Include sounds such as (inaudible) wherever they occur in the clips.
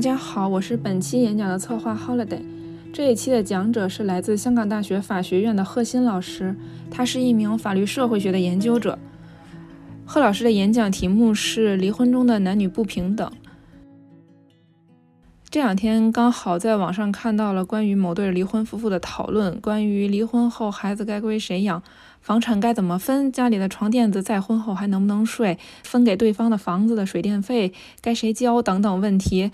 大家好，我是本期演讲的策划 Holiday。这一期的讲者是来自香港大学法学院的贺新老师，他是一名法律社会学的研究者。贺老师的演讲题目是“离婚中的男女不平等”。这两天刚好在网上看到了关于某对离婚夫妇的讨论，关于离婚后孩子该归谁养，房产该怎么分，家里的床垫子再婚后还能不能睡，分给对方的房子的水电费该谁交等等问题。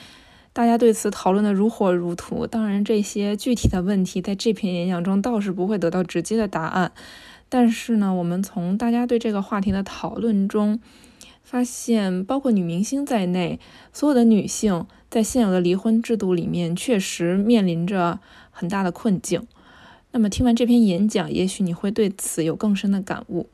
大家对此讨论的如火如荼。当然，这些具体的问题在这篇演讲中倒是不会得到直接的答案。但是呢，我们从大家对这个话题的讨论中发现，包括女明星在内，所有的女性在现有的离婚制度里面确实面临着很大的困境。那么，听完这篇演讲，也许你会对此有更深的感悟。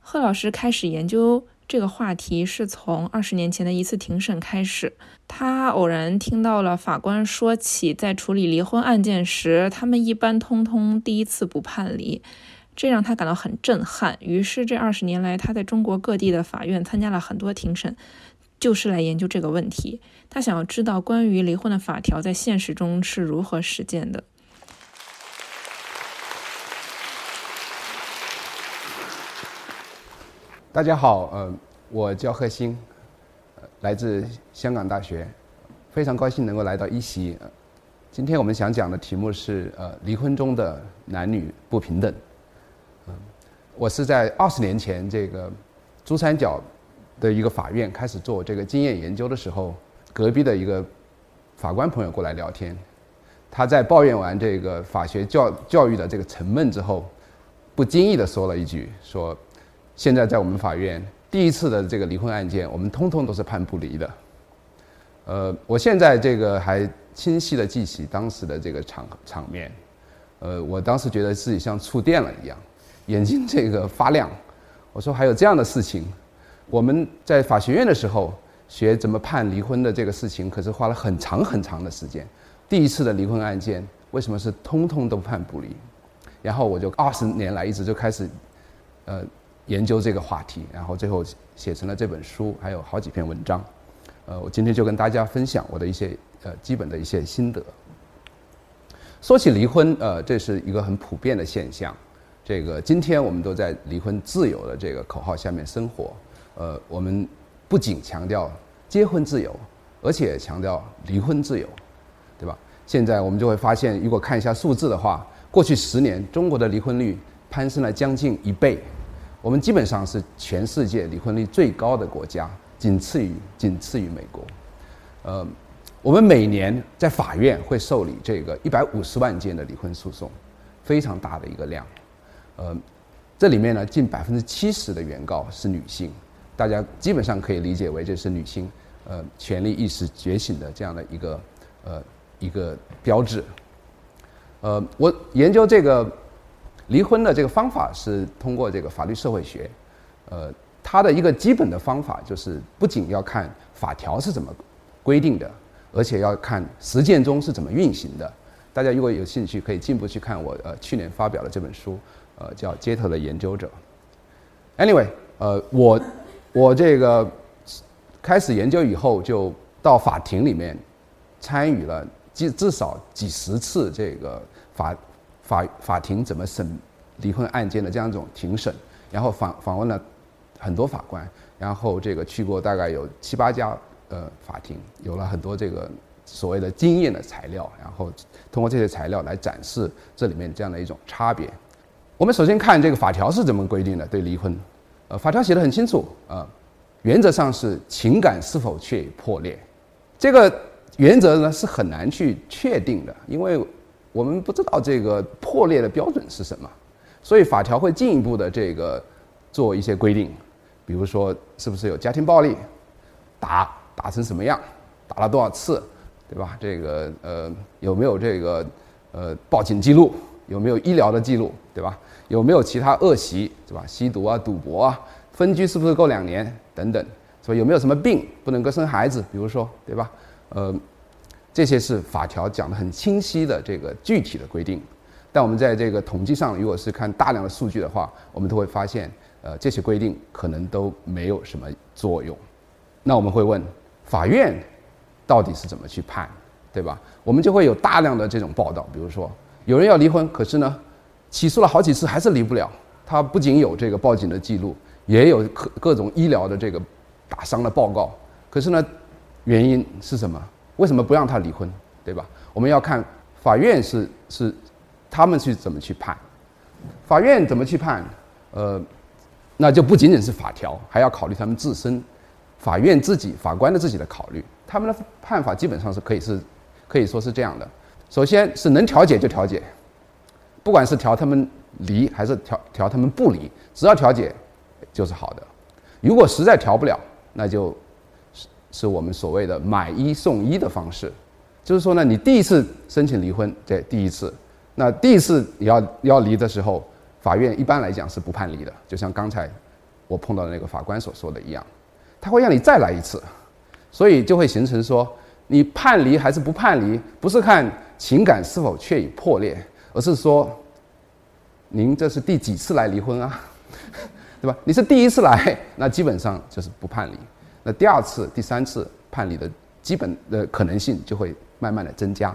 贺老师开始研究。这个话题是从二十年前的一次庭审开始，他偶然听到了法官说起，在处理离婚案件时，他们一般通通第一次不判离，这让他感到很震撼。于是这二十年来，他在中国各地的法院参加了很多庭审，就是来研究这个问题。他想要知道关于离婚的法条在现实中是如何实践的。大家好，呃，我叫贺新，来自香港大学，非常高兴能够来到一席。今天我们想讲的题目是呃离婚中的男女不平等。嗯，我是在二十年前这个珠三角的一个法院开始做这个经验研究的时候，隔壁的一个法官朋友过来聊天，他在抱怨完这个法学教教育的这个沉闷之后，不经意的说了一句说。现在在我们法院第一次的这个离婚案件，我们通通都是判不离的。呃，我现在这个还清晰的记起当时的这个场场面，呃，我当时觉得自己像触电了一样，眼睛这个发亮。我说还有这样的事情？我们在法学院的时候学怎么判离婚的这个事情，可是花了很长很长的时间。第一次的离婚案件为什么是通通都判不离？然后我就二十年来一直就开始，呃。研究这个话题，然后最后写成了这本书，还有好几篇文章。呃，我今天就跟大家分享我的一些呃基本的一些心得。说起离婚，呃，这是一个很普遍的现象。这个今天我们都在离婚自由的这个口号下面生活。呃，我们不仅强调结婚自由，而且强调离婚自由，对吧？现在我们就会发现，如果看一下数字的话，过去十年中国的离婚率攀升了将近一倍。我们基本上是全世界离婚率最高的国家，仅次于仅次于美国。呃，我们每年在法院会受理这个一百五十万件的离婚诉讼，非常大的一个量。呃，这里面呢，近百分之七十的原告是女性，大家基本上可以理解为这是女性呃权利意识觉醒的这样的一个呃一个标志。呃，我研究这个。离婚的这个方法是通过这个法律社会学，呃，它的一个基本的方法就是不仅要看法条是怎么规定的，而且要看实践中是怎么运行的。大家如果有兴趣，可以进一步去看我呃去年发表的这本书，呃，叫《街头的研究者》。Anyway，呃，我我这个开始研究以后，就到法庭里面参与了至至少几十次这个法。法法庭怎么审离婚案件的这样一种庭审，然后访访问了很多法官，然后这个去过大概有七八家呃法庭，有了很多这个所谓的经验的材料，然后通过这些材料来展示这里面这样的一种差别。我们首先看这个法条是怎么规定的对离婚，呃，法条写的很清楚啊，原则上是情感是否确已破裂，这个原则呢是很难去确定的，因为。我们不知道这个破裂的标准是什么，所以法条会进一步的这个做一些规定，比如说是不是有家庭暴力，打打成什么样，打了多少次，对吧？这个呃有没有这个呃报警记录，有没有医疗的记录，对吧？有没有其他恶习，对吧？吸毒啊、赌博啊，分居是不是够两年等等，是吧？有没有什么病不能够生孩子，比如说，对吧？呃。这些是法条讲的很清晰的这个具体的规定，但我们在这个统计上，如果是看大量的数据的话，我们都会发现，呃，这些规定可能都没有什么作用。那我们会问，法院到底是怎么去判，对吧？我们就会有大量的这种报道，比如说有人要离婚，可是呢，起诉了好几次还是离不了。他不仅有这个报警的记录，也有各各种医疗的这个打伤的报告，可是呢，原因是什么？为什么不让他离婚，对吧？我们要看法院是是他们去怎么去判，法院怎么去判，呃，那就不仅仅是法条，还要考虑他们自身，法院自己法官的自己的考虑，他们的判法基本上是可以是可以说是这样的：首先是能调解就调解，不管是调他们。离还是调调他们不离，只要调解就是好的。如果实在调不了，那就是我们所谓的买一送一的方式。就是说呢，你第一次申请离婚，对，第一次，那第一次你要要离的时候，法院一般来讲是不判离的。就像刚才我碰到的那个法官所说的一样，他会让你再来一次，所以就会形成说，你判离还是不判离，不是看情感是否确已破裂，而是说。您这是第几次来离婚啊？(laughs) 对吧？你是第一次来，那基本上就是不判离。那第二次、第三次判离的基本的可能性就会慢慢的增加。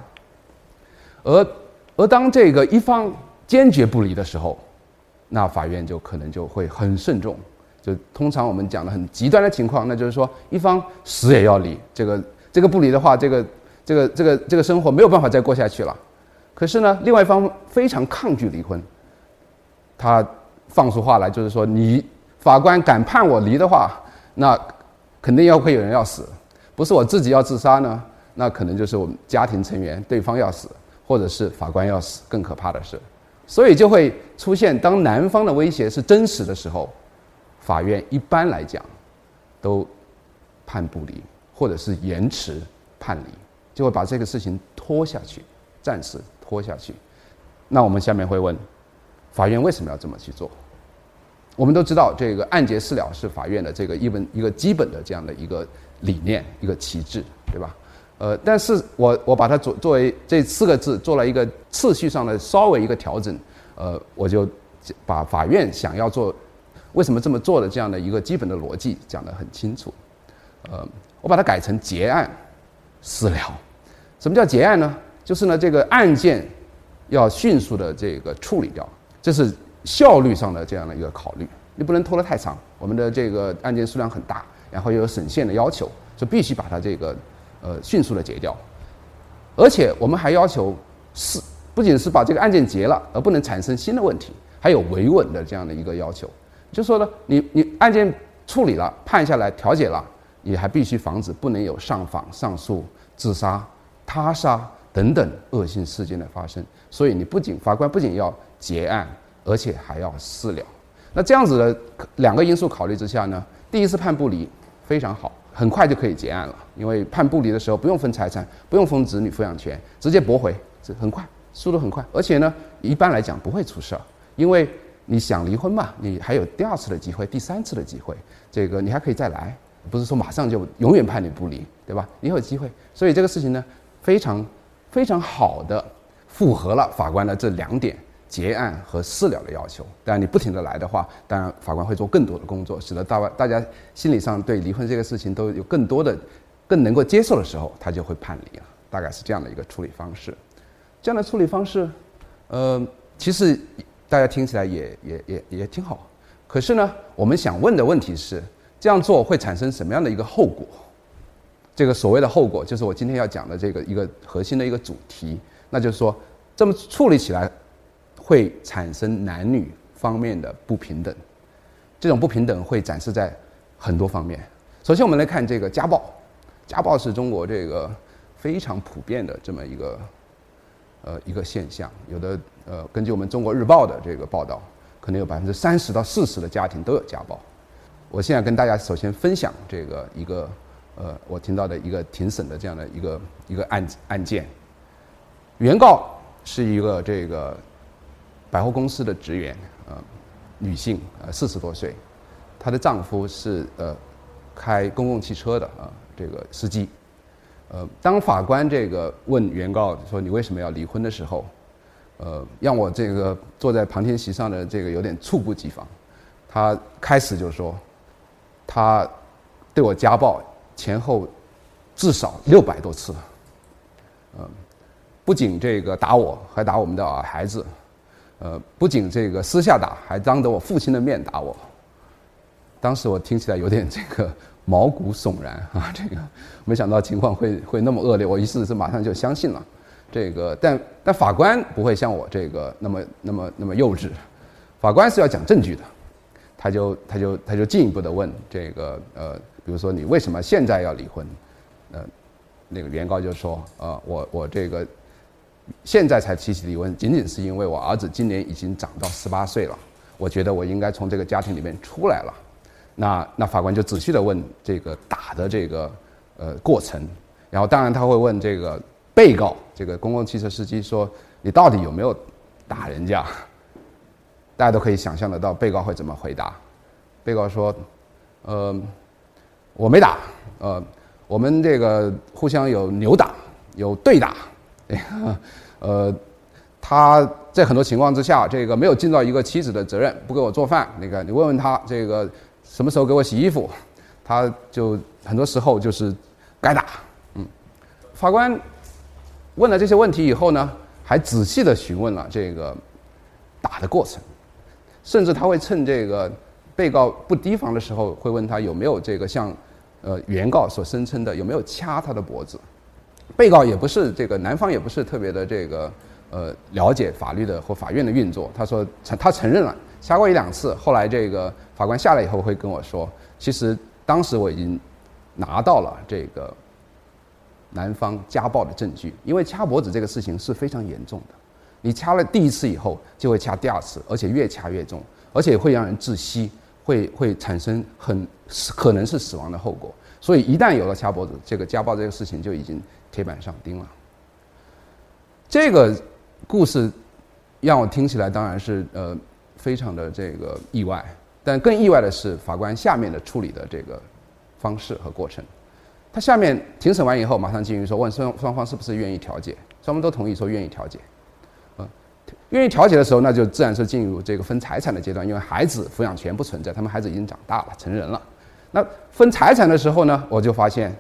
而而当这个一方坚决不离的时候，那法院就可能就会很慎重。就通常我们讲的很极端的情况，那就是说一方死也要离。这个这个不离的话，这个这个这个这个生活没有办法再过下去了。可是呢，另外一方非常抗拒离婚。他放出话来，就是说，你法官敢判我离的话，那肯定要会有人要死，不是我自己要自杀呢，那可能就是我们家庭成员对方要死，或者是法官要死，更可怕的是，所以就会出现，当男方的威胁是真实的时候，法院一般来讲都判不离，或者是延迟判离，就会把这个事情拖下去，暂时拖下去。那我们下面会问。法院为什么要这么去做？我们都知道，这个案结事了是法院的这个一本一个基本的这样的一个理念，一个旗帜，对吧？呃，但是我我把它作作为这四个字做了一个次序上的稍微一个调整，呃，我就把法院想要做为什么这么做的这样的一个基本的逻辑讲得很清楚。呃，我把它改成结案私了。什么叫结案呢？就是呢，这个案件要迅速的这个处理掉。这是效率上的这样的一个考虑，你不能拖得太长。我们的这个案件数量很大，然后又有审限的要求，就必须把它这个呃迅速的结掉。而且我们还要求是不仅是把这个案件结了，而不能产生新的问题，还有维稳的这样的一个要求。就说呢，你你案件处理了，判下来调解了，你还必须防止不能有上访、上诉、自杀、他杀等等恶性事件的发生。所以你不仅法官不仅要结案，而且还要私了。那这样子的两个因素考虑之下呢，第一次判不离非常好，很快就可以结案了。因为判不离的时候不用分财产，不用分子女抚养权，直接驳回，这很快，速度很快。而且呢，一般来讲不会出事儿，因为你想离婚嘛，你还有第二次的机会，第三次的机会，这个你还可以再来，不是说马上就永远判你不离，对吧？你有机会，所以这个事情呢，非常非常好的符合了法官的这两点。结案和私了的要求，当然你不停的来的话，当然法官会做更多的工作，使得大大家心理上对离婚这个事情都有更多的、更能够接受的时候，他就会判离了。大概是这样的一个处理方式。这样的处理方式，呃，其实大家听起来也也也也挺好。可是呢，我们想问的问题是，这样做会产生什么样的一个后果？这个所谓的后果，就是我今天要讲的这个一个核心的一个主题，那就是说，这么处理起来。会产生男女方面的不平等，这种不平等会展示在很多方面。首先，我们来看这个家暴，家暴是中国这个非常普遍的这么一个呃一个现象。有的呃，根据我们中国日报的这个报道，可能有百分之三十到四十的家庭都有家暴。我现在跟大家首先分享这个一个呃我听到的一个庭审的这样的一个一个案案件，原告是一个这个。百货公司的职员，呃，女性，呃，四十多岁，她的丈夫是呃，开公共汽车的啊，这个司机，呃，当法官这个问原告说你为什么要离婚的时候，呃，让我这个坐在旁听席上的这个有点猝不及防，他开始就说，他对我家暴，前后至少六百多次，呃，不仅这个打我，还打我们的孩子，呃，不仅这个私下打，还当着我父亲的面打我。当时我听起来有点这个毛骨悚然啊，(laughs) 这个没想到情况会会那么恶劣，我一试是马上就相信了。这个，但但法官不会像我这个那么那么那么幼稚，法官是要讲证据的，他就他就他就进一步的问这个呃，比如说你为什么现在要离婚？呃，那个原告就说呃，我我这个现在才提起离婚，仅仅是因为我儿子今年已经长到十八岁了，我觉得我应该从这个家庭里面出来了。那那法官就仔细的问这个打的这个呃过程，然后当然他会问这个被告这个公共汽车司机说你到底有没有打人家？大家都可以想象得到被告会怎么回答。被告说，呃，我没打，呃，我们这个互相有扭打，有对打，(laughs) 呃，他在很多情况之下这个没有尽到一个妻子的责任，不给我做饭，那个你问问他这个。什么时候给我洗衣服，他就很多时候就是该打。嗯，法官问了这些问题以后呢，还仔细的询问了这个打的过程，甚至他会趁这个被告不提防的时候，会问他有没有这个像呃原告所声称的有没有掐他的脖子。被告也不是这个男方也不是特别的这个呃了解法律的或法院的运作，他说承他承认了。掐过一两次，后来这个法官下来以后会跟我说，其实当时我已经拿到了这个男方家暴的证据，因为掐脖子这个事情是非常严重的，你掐了第一次以后就会掐第二次，而且越掐越重，而且会让人窒息，会会产生很可能是死亡的后果，所以一旦有了掐脖子，这个家暴这个事情就已经铁板上钉了。这个故事让我听起来当然是呃。非常的这个意外，但更意外的是法官下面的处理的这个方式和过程。他下面庭审完以后，马上进行说问双双方是不是愿意调解，双方都同意说愿意调解。啊，愿意调解的时候，那就自然是进入这个分财产的阶段，因为孩子抚养权不存在，他们孩子已经长大了，成人了。那分财产的时候呢，我就发现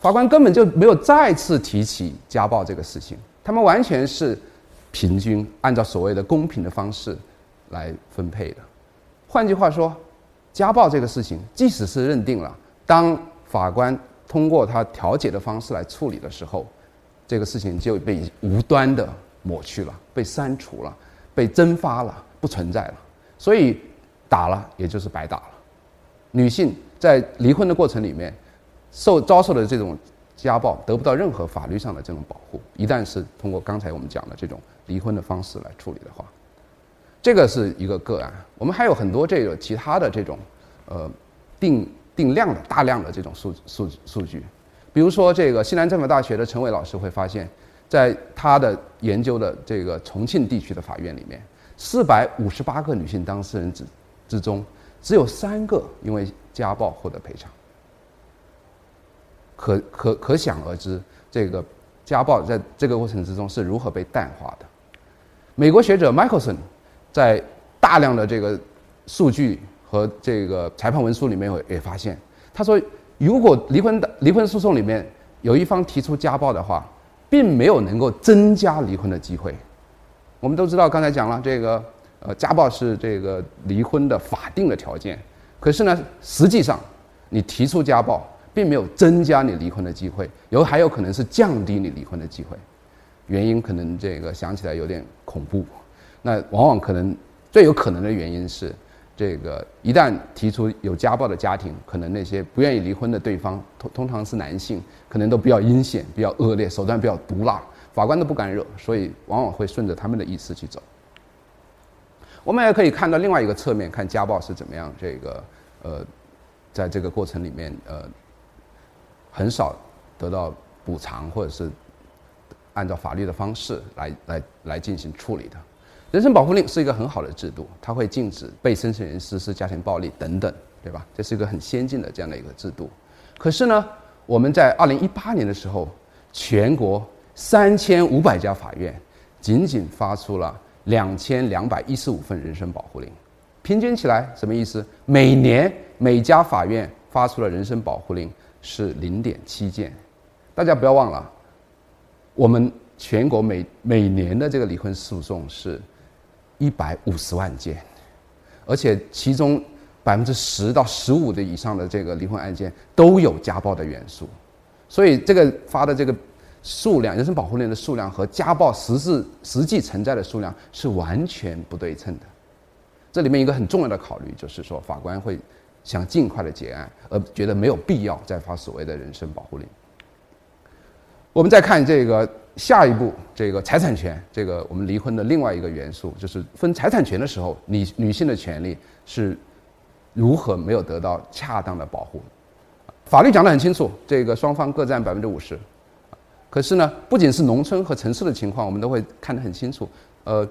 法官根本就没有再次提起家暴这个事情，他们完全是平均按照所谓的公平的方式。来分配的，换句话说，家暴这个事情，即使是认定了，当法官通过他调解的方式来处理的时候，这个事情就被无端的抹去了，被删除了，被蒸发了，不存在了。所以打了也就是白打了。女性在离婚的过程里面，受遭受的这种家暴得不到任何法律上的这种保护。一旦是通过刚才我们讲的这种离婚的方式来处理的话。这个是一个个案，我们还有很多这个其他的这种，呃，定定量的大量的这种数数数据，比如说这个西南政法大学的陈伟老师会发现，在他的研究的这个重庆地区的法院里面，四百五十八个女性当事人之之中，只有三个因为家暴获得赔偿，可可可想而知，这个家暴在这个过程之中是如何被淡化的。美国学者 Michelson。在大量的这个数据和这个裁判文书里面，也也发现，他说，如果离婚的离婚诉讼里面有一方提出家暴的话，并没有能够增加离婚的机会。我们都知道，刚才讲了这个，呃，家暴是这个离婚的法定的条件。可是呢，实际上你提出家暴，并没有增加你离婚的机会，有还有可能是降低你离婚的机会。原因可能这个想起来有点恐怖。那往往可能最有可能的原因是，这个一旦提出有家暴的家庭，可能那些不愿意离婚的对方通通常是男性，可能都比较阴险、比较恶劣、手段比较毒辣，法官都不敢惹，所以往往会顺着他们的意思去走。我们也可以看到另外一个侧面，看家暴是怎么样这个呃，在这个过程里面呃，很少得到补偿，或者是按照法律的方式来来来进行处理的。人身保护令是一个很好的制度，它会禁止被申请人实施家庭暴力等等，对吧？这是一个很先进的这样的一个制度。可是呢，我们在二零一八年的时候，全国三千五百家法院仅仅发出了两千两百一十五份人身保护令，平均起来什么意思？每年每家法院发出了人身保护令是零点七件，大家不要忘了，我们全国每每年的这个离婚诉讼是一百五十万件，而且其中百分之十到十五的以上的这个离婚案件都有家暴的元素，所以这个发的这个数量，人身保护令的数量和家暴实质实际存在的数量是完全不对称的。这里面一个很重要的考虑就是说，法官会想尽快的结案，而觉得没有必要再发所谓的人身保护令。我们再看这个下一步，这个财产权，这个我们离婚的另外一个元素，就是分财产权的时候，女女性的权利是如何没有得到恰当的保护。法律讲得很清楚，这个双方各占百分之五十。可是呢，不仅是农村和城市的情况，我们都会看得很清楚，呃，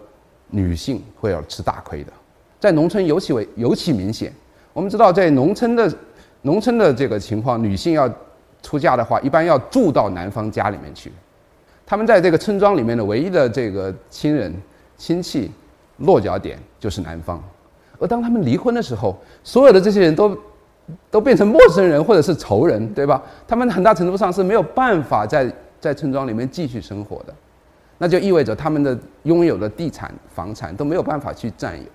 女性会要吃大亏的。在农村尤其为尤其明显。我们知道，在农村的农村的这个情况，女性要出嫁的话，一般要住到男方家里面去。他们在这个村庄里面的唯一的这个亲人亲戚落脚点就是男方。而当他们离婚的时候，所有的这些人都都变成陌生人或者是仇人，对吧？他们很大程度上是没有办法在在村庄里面继续生活的。那就意味着他们的拥有的地产房产都没有办法去占有。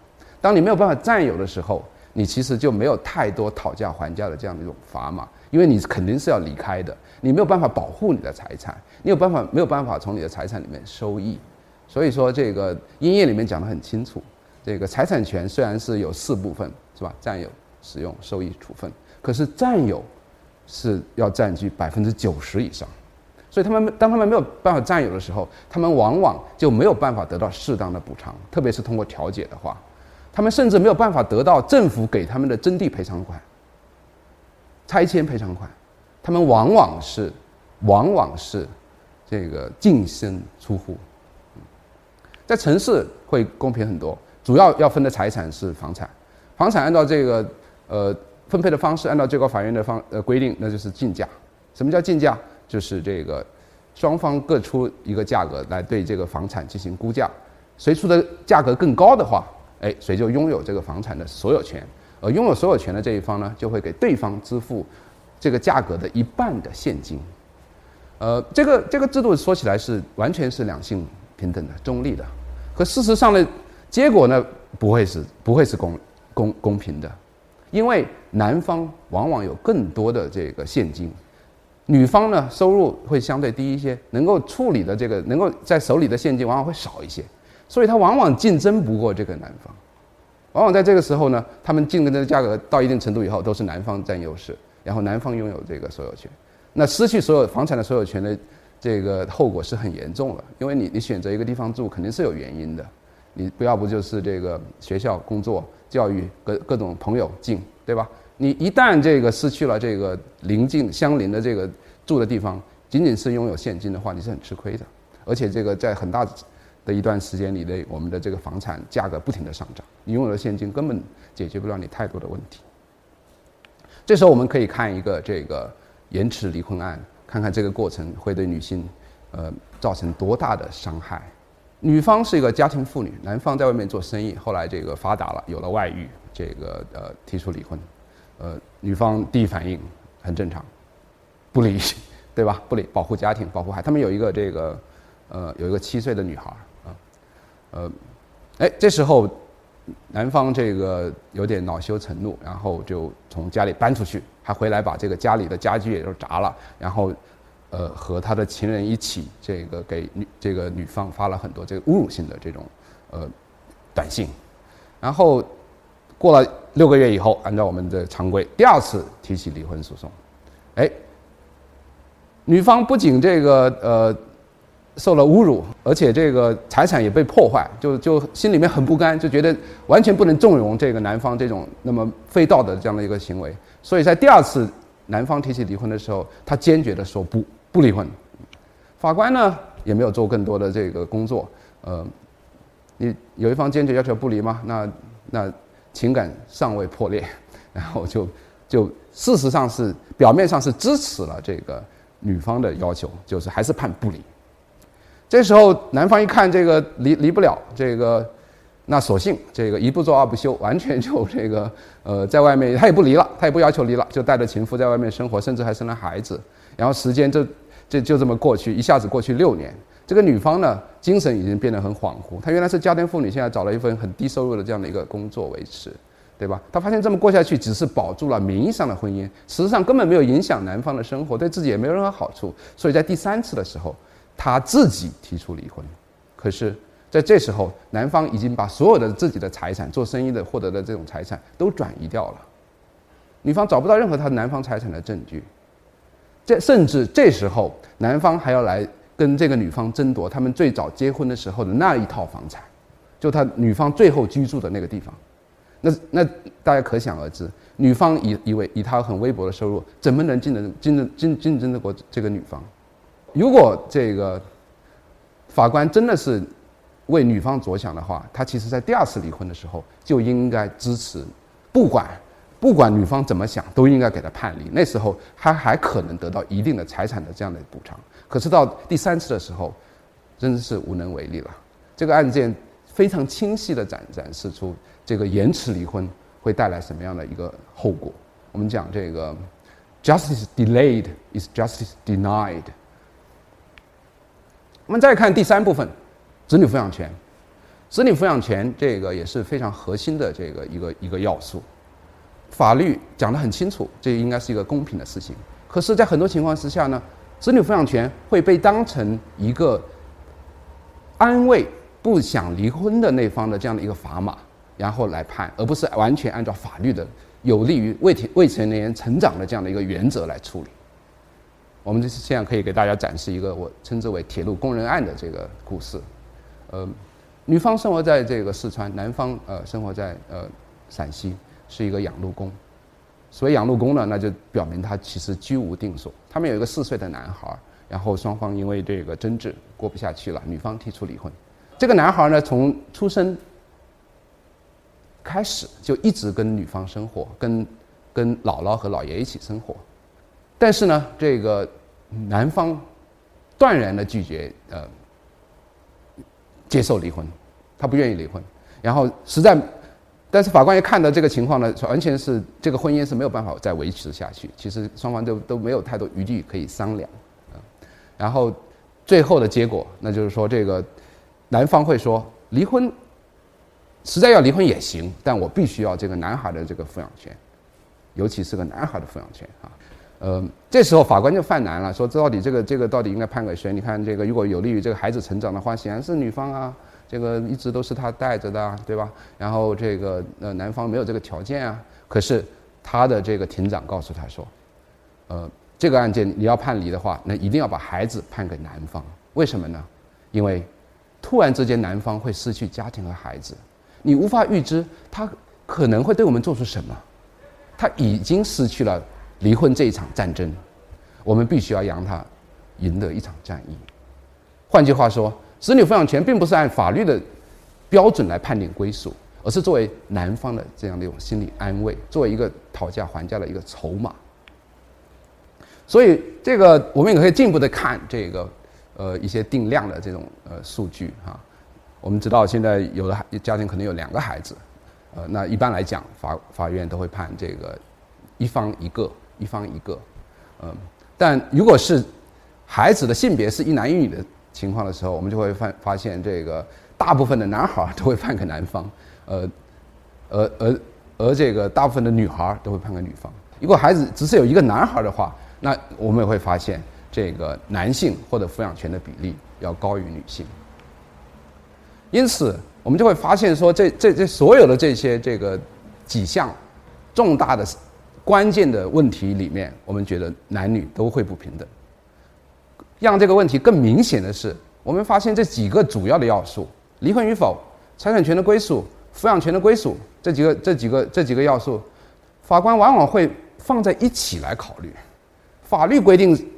当你没有办法占有的时候，你其实就没有太多讨价还价的这样的一种砝码，因为你肯定是要离开的，你没有办法保护你的财产，你有办法没有办法从你的财产里面收益，所以说这个音乐里面讲得很清楚，这个财产权虽然是有四部分，是吧？占有、使用、收益、处分，可是占有是要占据百分之九十以上，所以他们当他们没有办法占有的时候，他们往往就没有办法得到适当的补偿，特别是通过调解的话。他们甚至没有办法得到政府给他们的征地赔偿款、拆迁赔偿款，他们往往是，往往是，这个净身出户。在城市会公平很多，主要要分的财产是房产，房产按照这个呃分配的方式，按照最高法院的方呃规定，那就是竞价。什么叫竞价？就是这个双方各出一个价格来对这个房产进行估价，谁出的价格更高的话。哎，谁就拥有这个房产的所有权，而拥有所有权的这一方呢，就会给对方支付这个价格的一半的现金。呃，这个这个制度说起来是完全是两性平等的、中立的，可事实上呢，结果呢不会是不会是公公公平的，因为男方往往有更多的这个现金，女方呢收入会相对低一些，能够处理的这个能够在手里的现金往往会少一些。所以，他往往竞争不过这个男方，往往在这个时候呢，他们竞争的价格到一定程度以后，都是男方占优势，然后男方拥有这个所有权。那失去所有房产的所有权的这个后果是很严重的，因为你你选择一个地方住，肯定是有原因的。你不要不就是这个学校、工作、教育各各种朋友近，对吧？你一旦这个失去了这个邻近相邻的这个住的地方，仅仅是拥有现金的话，你是很吃亏的，而且这个在很大。的一段时间里内，我们的这个房产价格不停的上涨，你拥有的现金根本解决不了你太多的问题。这时候我们可以看一个这个延迟离婚案，看看这个过程会对女性，呃，造成多大的伤害。女方是一个家庭妇女，男方在外面做生意，后来这个发达了，有了外遇，这个呃提出离婚，呃，女方第一反应很正常，不离，(laughs) 对吧？不离，保护家庭，保护孩，他们有一个这个，呃，有一个七岁的女孩。呃，哎，这时候，男方这个有点恼羞成怒，然后就从家里搬出去，还回来把这个家里的家具也都砸了，然后，呃，和他的情人一起，这个给女这个女方发了很多这个侮辱性的这种，呃，短信，然后过了六个月以后，按照我们的常规，第二次提起离婚诉讼，哎，女方不仅这个呃。受了侮辱，而且这个财产也被破坏，就就心里面很不甘，就觉得完全不能纵容这个男方这种那么非道德这样的一个行为。所以在第二次男方提起离婚的时候，他坚决的说不不离婚。法官呢也没有做更多的这个工作，呃，你有一方坚决要求不离吗？那那情感尚未破裂，然后就 (laughs) 就事实上是表面上是支持了这个女方的要求，就是还是判不离。这时候，男方一看这个离离不了，这个那索性这个一不做二不休，完全就这个呃，在外面他也不离了，他也不要求离了，就带着情妇在外面生活，甚至还生了孩子。然后时间就这就这么过去，一下子过去六年。这个女方呢，精神已经变得很恍惚。她原来是家庭妇女，现在找了一份很低收入的这样的一个工作维持，对吧？她发现这么过下去，只是保住了名义上的婚姻，实际上根本没有影响男方的生活，对自己也没有任何好处。所以在第三次的时候，她自己提出离婚。可是，在这时候，男方已经把所有的自己的财产、做生意的获得的这种财产都转移掉了，女方找不到任何他男方财产的证据。这甚至这时候，男方还要来。跟这个女方争夺他们最早结婚的时候的那一套房产，就他女方最后居住的那个地方，那那大家可想而知，女方以以为以她很微薄的收入，怎么能竞争竞争竞竞争得过这个女方？如果这个法官真的是为女方着想的话，他其实在第二次离婚的时候就应该支持，不管不管女方怎么想，都应该给他判离。那时候他还可能得到一定的财产的这样的补偿。可是到第三次的时候，真是无能为力了。这个案件非常清晰的展展示出这个延迟离婚会带来什么样的一个后果。我们讲这个，justice delayed is justice denied。我们再看第三部分，子女抚养权。子女抚养权这个也是非常核心的这个一个一个要素。法律讲得很清楚，这应该是一个公平的事情。可是，在很多情况之下呢？子女抚养权会被当成一个安慰不想离婚的那方的这样的一个砝码，然后来判，而不是完全按照法律的有利于未未成年人成长的这样的一个原则来处理。我们这次现在可以给大家展示一个我称之为“铁路工人案”的这个故事。呃，女方生活在这个四川，男方呃生活在呃陕西，是一个养路工。所以养路工呢，那就表明他其实居无定所。他们有一个四岁的男孩，然后双方因为这个争执过不下去了，女方提出离婚。这个男孩呢，从出生开始就一直跟女方生活，跟跟姥姥和姥爷一起生活。但是呢，这个男方断然的拒绝呃接受离婚，他不愿意离婚，然后实在。但是法官一看到这个情况呢，完全是这个婚姻是没有办法再维持下去。其实双方都都没有太多余地可以商量，啊，然后最后的结果，那就是说这个男方会说离婚，实在要离婚也行，但我必须要这个男孩的这个抚养权，尤其是个男孩的抚养权啊，呃，这时候法官就犯难了，说这到底这个这个到底应该判给谁？你看这个如果有利于这个孩子成长的话，显然是女方啊。这个一直都是他带着的，对吧？然后这个呃男方没有这个条件啊，可是他的这个庭长告诉他说，呃，这个案件你要判离的话，那一定要把孩子判给男方。为什么呢？因为突然之间男方会失去家庭和孩子，你无法预知他可能会对我们做出什么。他已经失去了离婚这一场战争，我们必须要让他赢得一场战役。换句话说。子女抚养权并不是按法律的标准来判定归属，而是作为男方的这样的一种心理安慰，作为一个讨价还价的一个筹码。所以，这个我们也可以进一步的看这个呃一些定量的这种呃数据哈。我们知道现在有的家庭可能有两个孩子，呃，那一般来讲法法院都会判这个一方一个，一方一个，嗯，但如果是孩子的性别是一男一女的。情况的时候，我们就会发发现，这个大部分的男孩都会判给男方，呃，而而而这个大部分的女孩都会判给女方。如果孩子只是有一个男孩的话，那我们也会发现，这个男性获得抚养权的比例要高于女性。因此，我们就会发现说，这这这所有的这些这个几项重大的关键的问题里面，我们觉得男女都会不平等。让这个问题更明显的是，我们发现这几个主要的要素：离婚与否、财产权的归属、抚养权的归属这几个、这几个、这几个要素，法官往往会放在一起来考虑。法律规定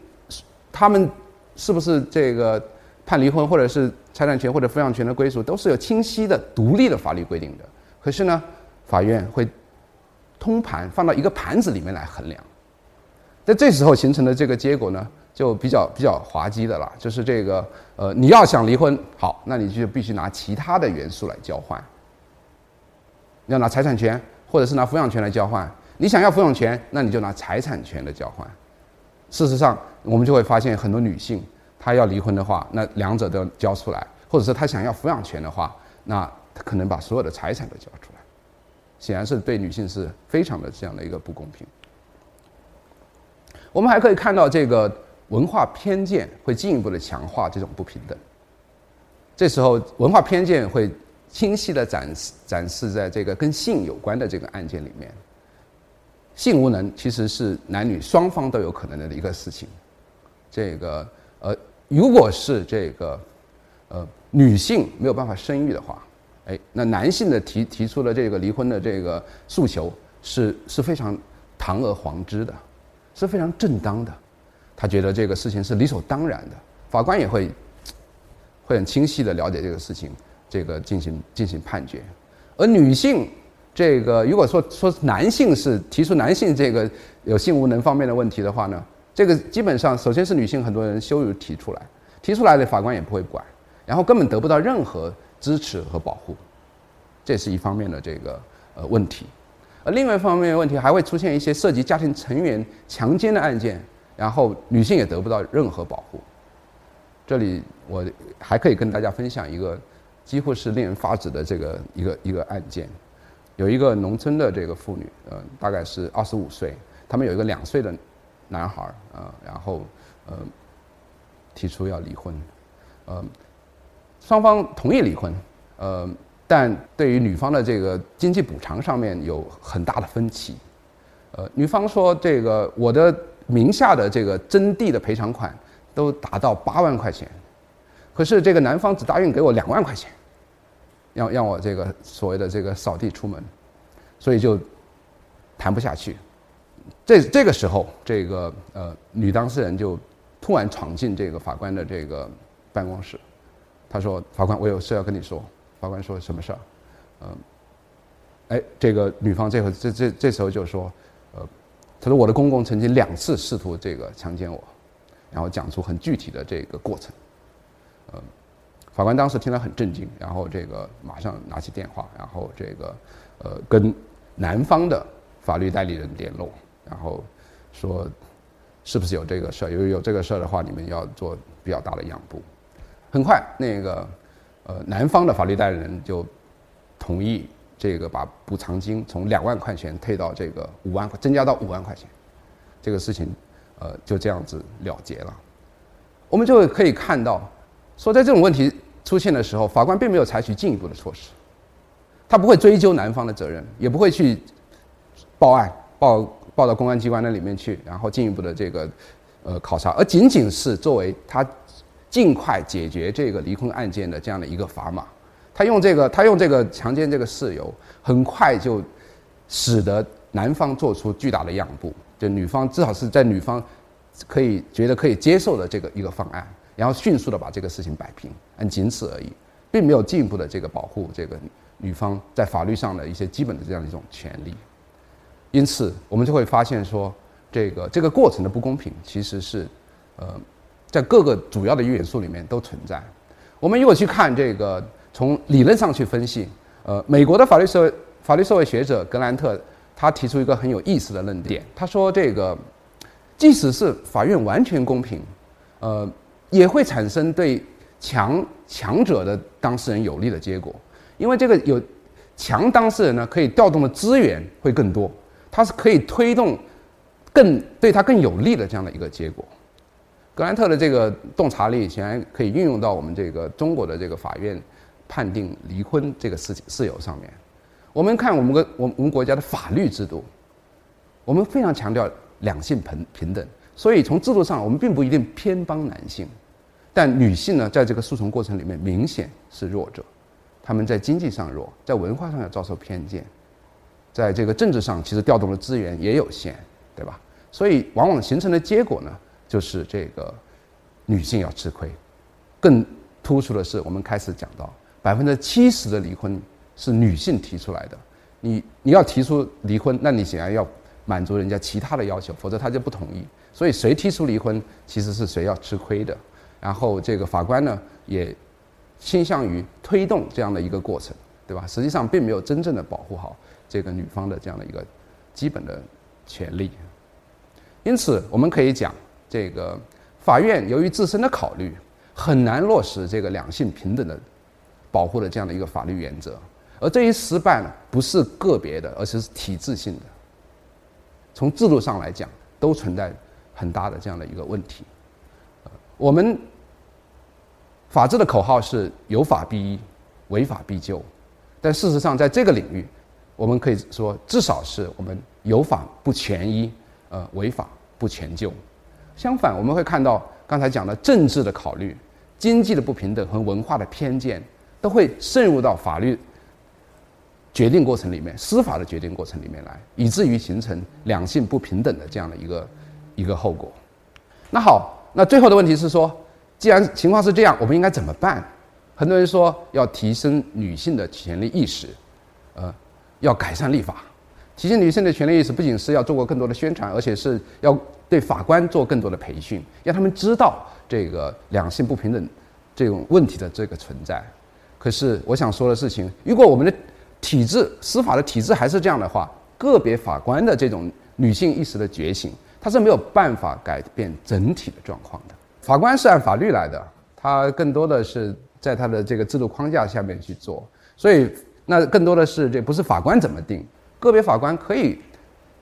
他们是不是这个判离婚，或者是财产权或者抚养权的归属，都是有清晰的、独立的法律规定的。可是呢，法院会通盘放到一个盘子里面来衡量，在这时候形成的这个结果呢？就比较比较滑稽的了，就是这个呃，你要想离婚，好，那你就必须拿其他的元素来交换，要拿财产权或者是拿抚养权来交换。你想要抚养权，那你就拿财产权的交换。事实上，我们就会发现很多女性，她要离婚的话，那两者都交出来，或者是她想要抚养权的话，那她可能把所有的财产都交出来，显然是对女性是非常的这样的一个不公平。我们还可以看到，这个文化偏见会进一步的强化这种不平等。这时候，文化偏见会清晰的展示展示在这个跟性有关的这个案件里面。性无能其实是男女双方都有可能的一个事情。这个呃，如果是这个呃女性没有办法生育的话，哎，那男性的提提出了这个离婚的这个诉求是是非常堂而皇之的，是非常正当的。他觉得这个事情是理所当然的，法官也会会很清晰的了解这个事情，这个进行进行判决，而女性。这个如果说说男性是提出男性这个有性无能方面的问题的话呢，这个基本上首先是女性很多人羞于提出来，提出来的法官也不会管，然后根本得不到任何支持和保护，这是一方面的这个呃问题，而另外一方面的问题还会出现一些涉及家庭成员强奸的案件，然后女性也得不到任何保护。这里我还可以跟大家分享一个几乎是令人发指的这个一个一个案件。有一个农村的这个妇女，呃，大概是二十五岁，他们有一个两岁的男孩儿，呃，然后呃提出要离婚，呃，双方同意离婚，呃，但对于女方的这个经济补偿上面有很大的分歧，呃，女方说这个我的名下的这个征地的赔偿款都达到八万块钱，可是这个男方只答应给我两万块钱。让让我这个所谓的这个扫地出门，所以就谈不下去。这这个时候，这个呃女当事人就突然闯进这个法官的这个办公室，他说：“法官，我有事要跟你说。”法官说：“什么事儿？”嗯，哎，这个女方这会这这这时候就说：“呃，她说我的公公曾经两次试图这个强奸我，然后讲出很具体的这个过程。”嗯。法官当时听了很震惊，然后这个马上拿起电话，然后这个呃跟男方的法律代理人联络，然后说是不是有这个事儿？有有这个事儿的话，你们要做比较大的让步。很快，那个呃男方的法律代理人就同意这个把补偿金从两万块钱退到这个五万块，增加到五万块钱。这个事情呃就这样子了结了。我们就可以看到，说在这种问题。出现的时候，法官并没有采取进一步的措施，他不会追究男方的责任，也不会去报案报报到公安机关那里面去，然后进一步的这个呃考察，而仅仅是作为他尽快解决这个离婚案件的这样的一个砝码。他用这个他用这个强奸这个事由，很快就使得男方做出巨大的让步，就女方至少是在女方可以觉得可以接受的这个一个方案。然后迅速的把这个事情摆平，嗯，仅此而已，并没有进一步的这个保护这个女方在法律上的一些基本的这样一种权利。因此，我们就会发现说，这个这个过程的不公平其实是，呃，在各个主要的元素里面都存在。我们如果去看这个从理论上去分析，呃，美国的法律社会法律社会学者格兰特他提出一个很有意思的论点，他说这个即使是法院完全公平，呃。也会产生对强强者的当事人有利的结果，因为这个有强当事人呢，可以调动的资源会更多，他是可以推动更对他更有利的这样的一个结果。格兰特的这个洞察力显然可以运用到我们这个中国的这个法院判定离婚这个事情事由上面。我们看我们个我我们国家的法律制度，我们非常强调两性平平等。所以从制度上，我们并不一定偏帮男性，但女性呢，在这个诉讼过程里面明显是弱者，他们在经济上弱，在文化上要遭受偏见，在这个政治上其实调动的资源也有限，对吧？所以往往形成的结果呢，就是这个女性要吃亏。更突出的是，我们开始讲到百分之七十的离婚是女性提出来的，你你要提出离婚，那你显然要满足人家其他的要求，否则他就不同意。所以谁提出离婚，其实是谁要吃亏的。然后这个法官呢，也倾向于推动这样的一个过程，对吧？实际上并没有真正的保护好这个女方的这样的一个基本的权利。因此，我们可以讲，这个法院由于自身的考虑，很难落实这个两性平等的保护的这样的一个法律原则。而这一失败呢，不是个别的，而是体制性的。从制度上来讲，都存在很大的这样的一个问题。我们法治的口号是有法必依，违法必究。但事实上，在这个领域，我们可以说，至少是我们有法不全依，呃，违法不全究。相反，我们会看到刚才讲的政治的考虑、经济的不平等和文化的偏见，都会渗入到法律决定过程里面、司法的决定过程里面来，以至于形成两性不平等的这样的一个一个后果。那好，那最后的问题是说，既然情况是这样，我们应该怎么办？很多人说要提升女性的权利意识，呃，要改善立法。提升女性的权利意识，不仅是要做过更多的宣传，而且是要对法官做更多的培训，让他们知道这个两性不平等这种问题的这个存在。可是我想说的事情，如果我们的体制、司法的体制还是这样的话，个别法官的这种女性意识的觉醒，他是没有办法改变整体的状况的。法官是按法律来的，他更多的是。在他的这个制度框架下面去做，所以那更多的是这不是法官怎么定，个别法官可以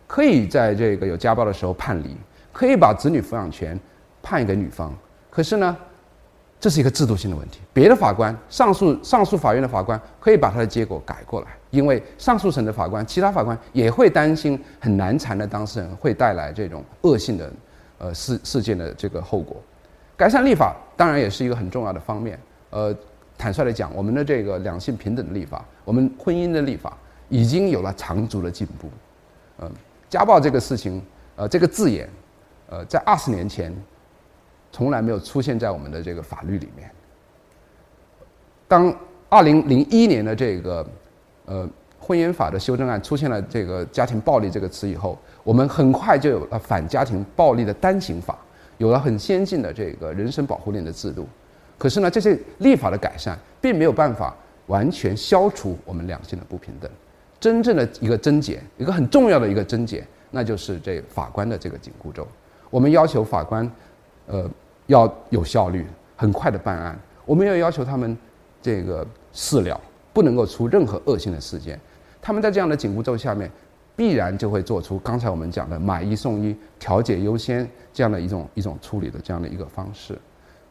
可以在这个有家暴的时候判离，可以把子女抚养权判给女方，可是呢，这是一个制度性的问题。别的法官，上诉上诉法院的法官可以把他的结果改过来，因为上诉审的法官，其他法官也会担心很难缠的当事人会带来这种恶性的呃事事件的这个后果。改善立法当然也是一个很重要的方面。呃，坦率的讲，我们的这个两性平等的立法，我们婚姻的立法已经有了长足的进步。嗯，家暴这个事情，呃，这个字眼，呃，在二十年前从来没有出现在我们的这个法律里面。当二零零一年的这个呃婚姻法的修正案出现了这个家庭暴力这个词以后，我们很快就有了反家庭暴力的单行法，有了很先进的这个人身保护令的制度。可是呢，这些立法的改善并没有办法完全消除我们两性的不平等。真正的一个症结，一个很重要的一个症结，那就是这法官的这个紧箍咒。我们要求法官，呃，要有效率，很快的办案。我们要要求他们这个事了，不能够出任何恶性的事件。他们在这样的紧箍咒下面，必然就会做出刚才我们讲的买一送一、调解优先这样的一种一种处理的这样的一个方式，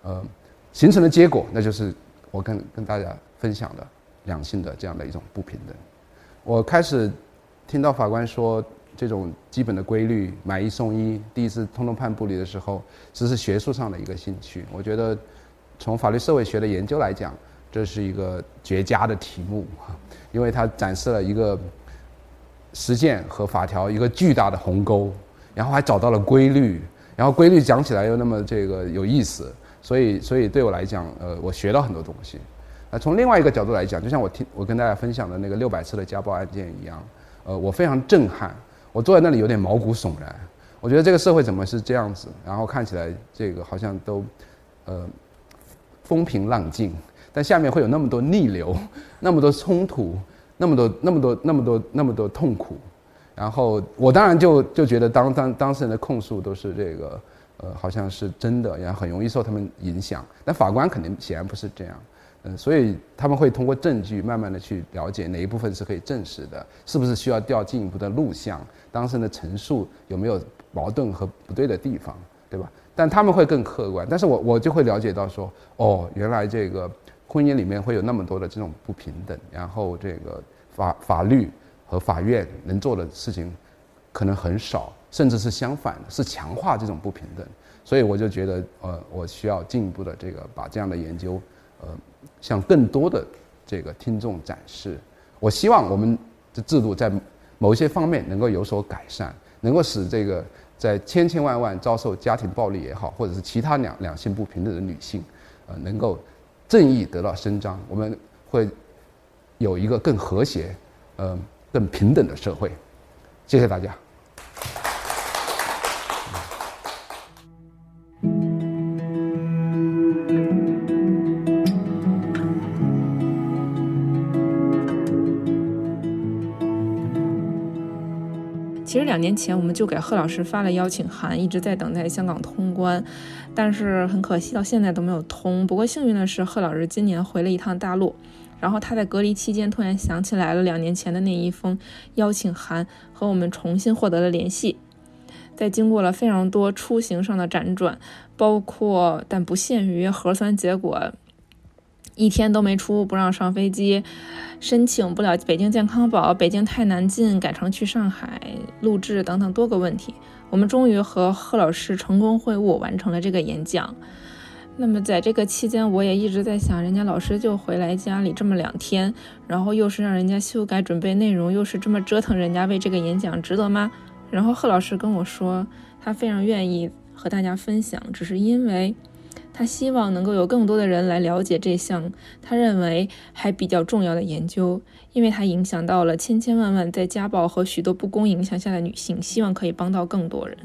呃。形成的结果，那就是我跟跟大家分享的两性的这样的一种不平等。我开始听到法官说这种基本的规律买一送一，第一次通通判不离的时候，只是学术上的一个兴趣。我觉得从法律社会学的研究来讲，这是一个绝佳的题目，(laughs) 因为它展示了一个实践和法条一个巨大的鸿沟，然后还找到了规律，然后规律讲起来又那么这个有意思。所以，所以对我来讲，呃，我学到很多东西。那从另外一个角度来讲，就像我听我跟大家分享的那个六百次的家暴案件一样，呃，我非常震撼。我坐在那里有点毛骨悚然。我觉得这个社会怎么是这样子？然后看起来这个好像都，呃，风平浪静，但下面会有那么多逆流，(laughs) 那么多冲突，那么多那么多那么多那么多痛苦。然后我当然就就觉得当当当事人的控诉都是这个。呃，好像是真的，然后很容易受他们影响。但法官肯定显然不是这样，嗯，所以他们会通过证据慢慢的去了解哪一部分是可以证实的，是不是需要调进一步的录像，当事人的陈述有没有矛盾和不对的地方，对吧？但他们会更客观。但是我我就会了解到说，哦，原来这个婚姻里面会有那么多的这种不平等，然后这个法法律和法院能做的事情可能很少。甚至是相反的，是强化这种不平等，所以我就觉得，呃，我需要进一步的这个把这样的研究，呃，向更多的这个听众展示。我希望我们的制度在某一些方面能够有所改善，能够使这个在千千万万遭受家庭暴力也好，或者是其他两两性不平等的女性，呃，能够正义得到伸张，我们会有一个更和谐、呃，更平等的社会。谢谢大家。其实两年前我们就给贺老师发了邀请函，一直在等待香港通关，但是很可惜到现在都没有通。不过幸运的是，贺老师今年回了一趟大陆，然后他在隔离期间突然想起来了两年前的那一封邀请函，和我们重新获得了联系。在经过了非常多出行上的辗转，包括但不限于核酸结果。一天都没出，不让上飞机，申请不了北京健康宝，北京太难进，改成去上海录制等等多个问题，我们终于和贺老师成功会晤，完成了这个演讲。那么在这个期间，我也一直在想，人家老师就回来家里这么两天，然后又是让人家修改准备内容，又是这么折腾人家为这个演讲，值得吗？然后贺老师跟我说，他非常愿意和大家分享，只是因为。他希望能够有更多的人来了解这项他认为还比较重要的研究，因为它影响到了千千万万在家暴和许多不公影响下的女性，希望可以帮到更多人。